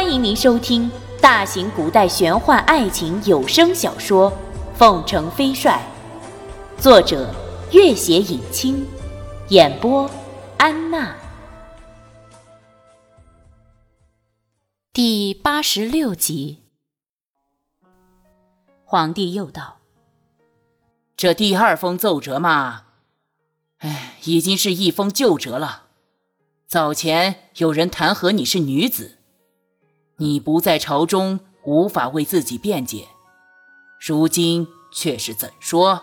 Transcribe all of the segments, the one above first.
欢迎您收听大型古代玄幻爱情有声小说《凤城飞帅》，作者：月写影清，演播：安娜。第八十六集，皇帝又道：“这第二封奏折嘛，哎，已经是一封旧折了。早前有人弹劾你是女子。”你不在朝中，无法为自己辩解，如今却是怎说？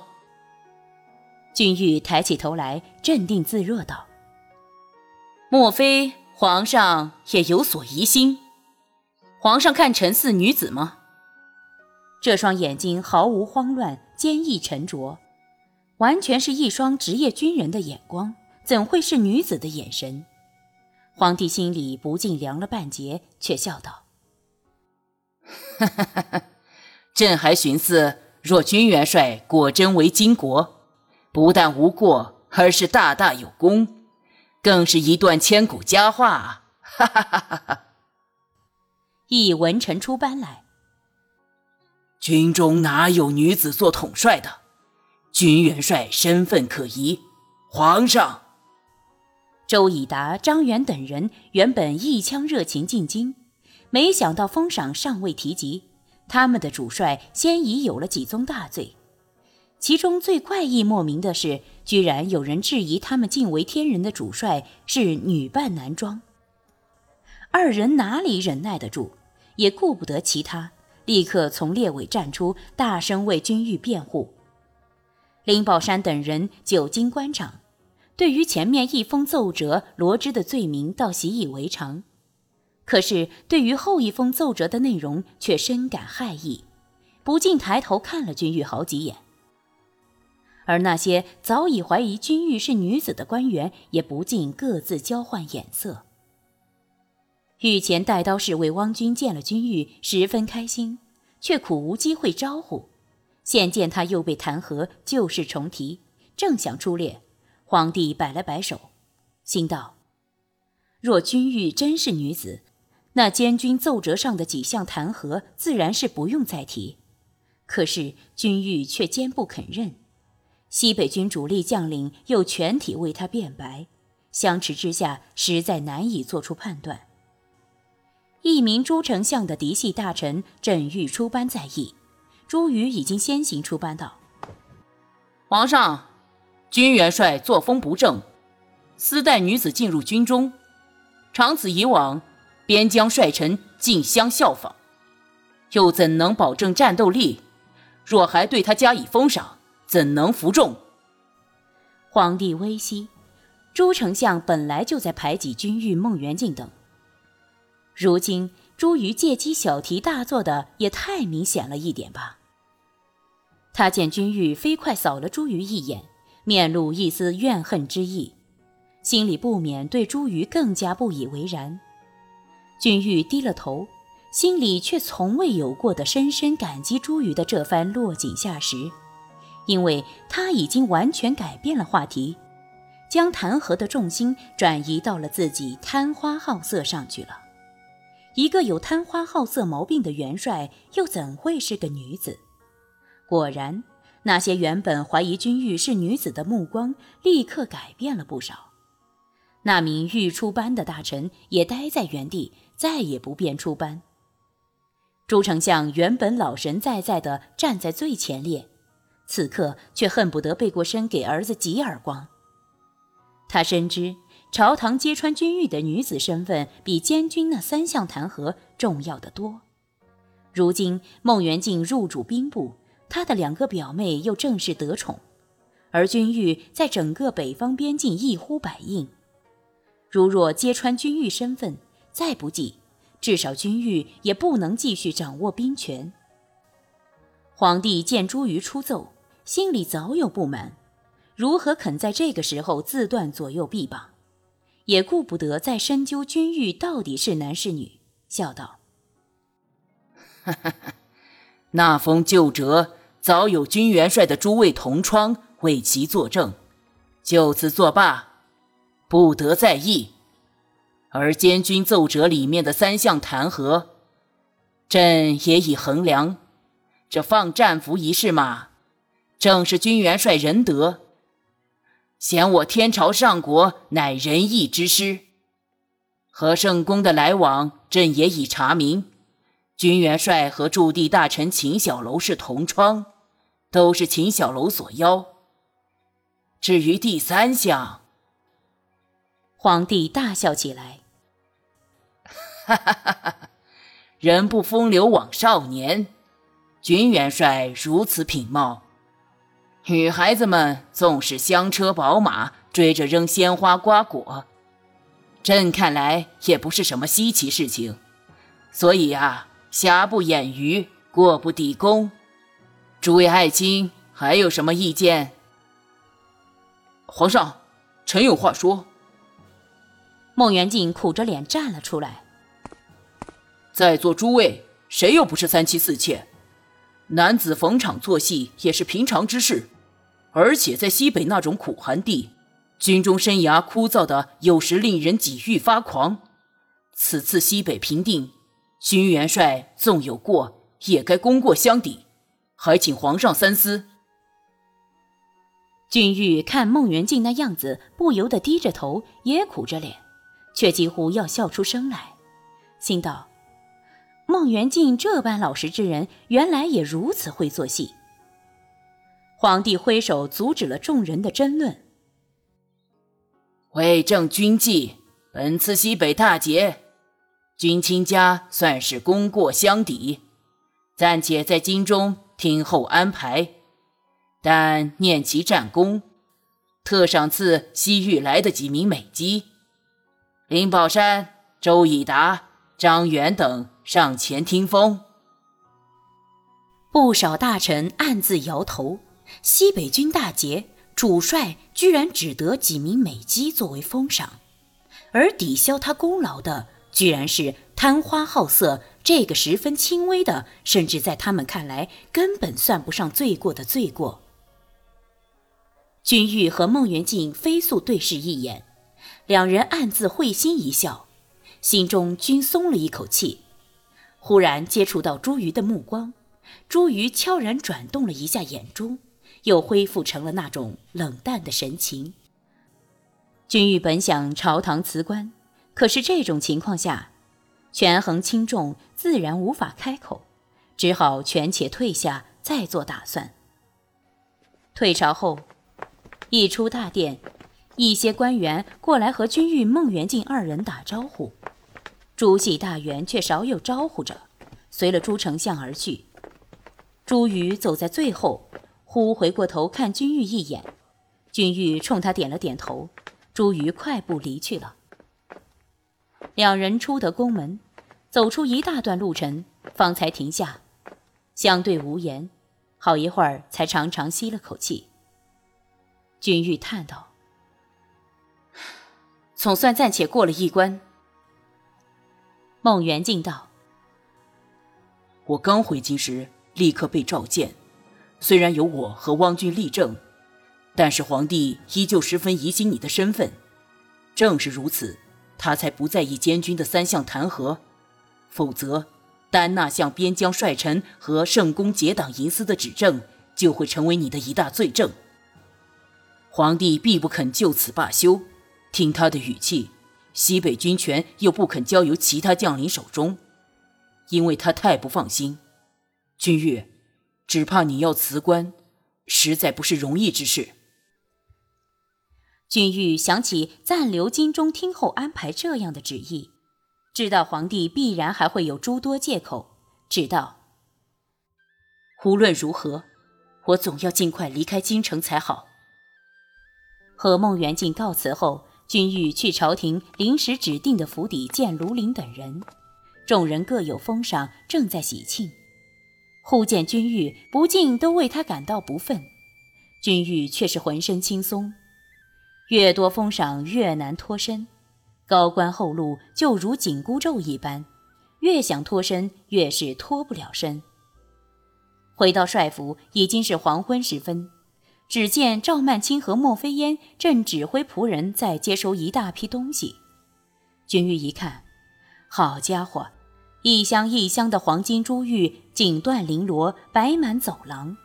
君玉抬起头来，镇定自若道：“莫非皇上也有所疑心？皇上看臣似女子吗？”这双眼睛毫无慌乱，坚毅沉着，完全是一双职业军人的眼光，怎会是女子的眼神？皇帝心里不禁凉了半截，却笑道。哈哈哈！哈，朕还寻思，若君元帅果真为金国，不但无过，而是大大有功，更是一段千古佳话。哈哈哈！哈哈！一文臣出班来，军中哪有女子做统帅的？军元帅身份可疑，皇上。周以达、张元等人原本一腔热情进京。没想到封赏尚未提及，他们的主帅先已有了几宗大罪，其中最怪异莫名的是，居然有人质疑他们敬为天人的主帅是女扮男装。二人哪里忍耐得住，也顾不得其他，立刻从列尾站出，大声为君玉辩护。林宝山等人久经官场，对于前面一封奏折罗织的罪名，倒习以为常。可是，对于后一封奏折的内容却深感骇异，不禁抬头看了君玉好几眼。而那些早已怀疑君玉是女子的官员，也不禁各自交换眼色。御前带刀侍卫汪军见了君玉，十分开心，却苦无机会招呼。现见他又被弹劾，旧事重提，正想出列，皇帝摆了摆手，心道：若君玉真是女子。那监军奏折上的几项弹劾，自然是不用再提。可是君玉却坚不肯认，西北军主力将领又全体为他辩白，相持之下，实在难以做出判断。一名朱丞相的嫡系大臣正欲出班在议，朱瑜已经先行出班道：“皇上，军元帅作风不正，私带女子进入军中，长此以往。”边疆帅臣竞相效仿，又怎能保证战斗力？若还对他加以封赏，怎能服众？皇帝微息，朱丞相本来就在排挤君玉、孟元敬等，如今朱瑜借机小题大做的也太明显了一点吧？他见君玉飞快扫了朱瑜一眼，面露一丝怨恨之意，心里不免对朱瑜更加不以为然。君玉低了头，心里却从未有过的深深感激朱瑜的这番落井下石，因为他已经完全改变了话题，将弹劾的重心转移到了自己贪花好色上去了。一个有贪花好色毛病的元帅，又怎会是个女子？果然，那些原本怀疑君玉是女子的目光，立刻改变了不少。那名欲出班的大臣也呆在原地。再也不便出班。朱丞相原本老神在在的站在最前列，此刻却恨不得背过身给儿子几耳光。他深知朝堂揭穿君玉的女子身份比监军那三项弹劾重要的多。如今孟元敬入主兵部，他的两个表妹又正式得宠，而君玉在整个北方边境一呼百应。如若揭穿君玉身份，再不济，至少君玉也不能继续掌握兵权。皇帝见朱瑜出奏，心里早有不满，如何肯在这个时候自断左右臂膀？也顾不得再深究君玉到底是男是女，笑道：“，那封旧折早有军元帅的诸位同窗为其作证，就此作罢，不得再议。”而监军奏折里面的三项弹劾，朕也已衡量，这放战俘一事嘛，正是军元帅仁德，嫌我天朝上国乃仁义之师。和圣公的来往，朕也已查明，军元帅和驻地大臣秦小楼是同窗，都是秦小楼所邀。至于第三项，皇帝大笑起来，哈哈哈哈！人不风流枉少年，军元帅如此品貌，女孩子们纵使香车宝马，追着扔鲜花瓜果。朕看来也不是什么稀奇事情，所以啊，瑕不掩瑜，过不抵功。诸位爱卿还有什么意见？皇上，臣有话说。孟元敬苦着脸站了出来。在座诸位，谁又不是三妻四妾？男子逢场作戏也是平常之事，而且在西北那种苦寒地。军中生涯枯燥的，有时令人几欲发狂。此次西北平定，军元帅纵有过，也该功过相抵，还请皇上三思。君玉看孟元敬那样子，不由得低着头，也苦着脸，却几乎要笑出声来，心道：孟元敬这般老实之人，原来也如此会做戏。皇帝挥手阻止了众人的争论。为正军纪，本次西北大捷，军亲家算是功过相抵，暂且在京中听候安排。但念其战功，特赏赐西域来的几名美姬，林宝山、周以达、张元等上前听风。不少大臣暗自摇头，西北军大捷。主帅居然只得几名美姬作为封赏，而抵消他功劳的，居然是贪花好色这个十分轻微的，甚至在他们看来根本算不上罪过的罪过。君玉和孟元敬飞速对视一眼，两人暗自会心一笑，心中均松了一口气。忽然接触到朱瑜的目光，朱瑜悄然转动了一下眼珠。又恢复成了那种冷淡的神情。君玉本想朝堂辞官，可是这种情况下，权衡轻重，自然无法开口，只好权且退下，再做打算。退朝后，一出大殿，一些官员过来和君玉、孟元敬二人打招呼，朱熹大员却少有招呼着，随了朱丞相而去。朱瑜走在最后。忽回过头看君玉一眼，君玉冲他点了点头，朱瑜快步离去了。两人出得宫门，走出一大段路程，方才停下，相对无言，好一会儿才长长吸了口气。君玉叹道：“总算暂且过了一关。”孟元敬道：“我刚回京时，立刻被召见。”虽然有我和汪俊立正，但是皇帝依旧十分疑心你的身份。正是如此，他才不在意监军的三项弹劾。否则，单那项边疆帅臣和圣公结党营私的指证，就会成为你的一大罪证。皇帝必不肯就此罢休。听他的语气，西北军权又不肯交由其他将领手中，因为他太不放心。君玉。只怕你要辞官，实在不是容易之事。君玉想起暂留京中听候安排这样的旨意，知道皇帝必然还会有诸多借口，只道：无论如何，我总要尽快离开京城才好。和孟元敬告辞后，君玉去朝廷临时指定的府邸见卢林等人，众人各有封赏，正在喜庆。忽见君玉，不禁都为他感到不忿。君玉却是浑身轻松，越多封赏越难脱身，高官厚禄就如紧箍咒一般，越想脱身越是脱不了身。回到帅府已经是黄昏时分，只见赵曼青和莫非烟正指挥仆人在接收一大批东西。君玉一看，好家伙，一箱一箱的黄金珠玉锦缎绫罗摆满走廊，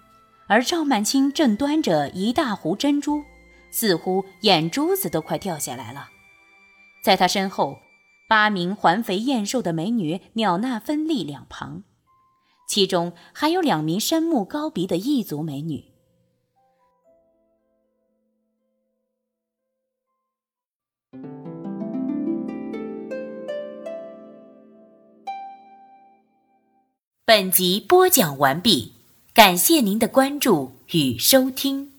而赵曼青正端着一大壶珍珠，似乎眼珠子都快掉下来了。在他身后，八名环肥燕瘦的美女袅娜分立两旁，其中还有两名深目高鼻的异族美女。本集播讲完毕，感谢您的关注与收听。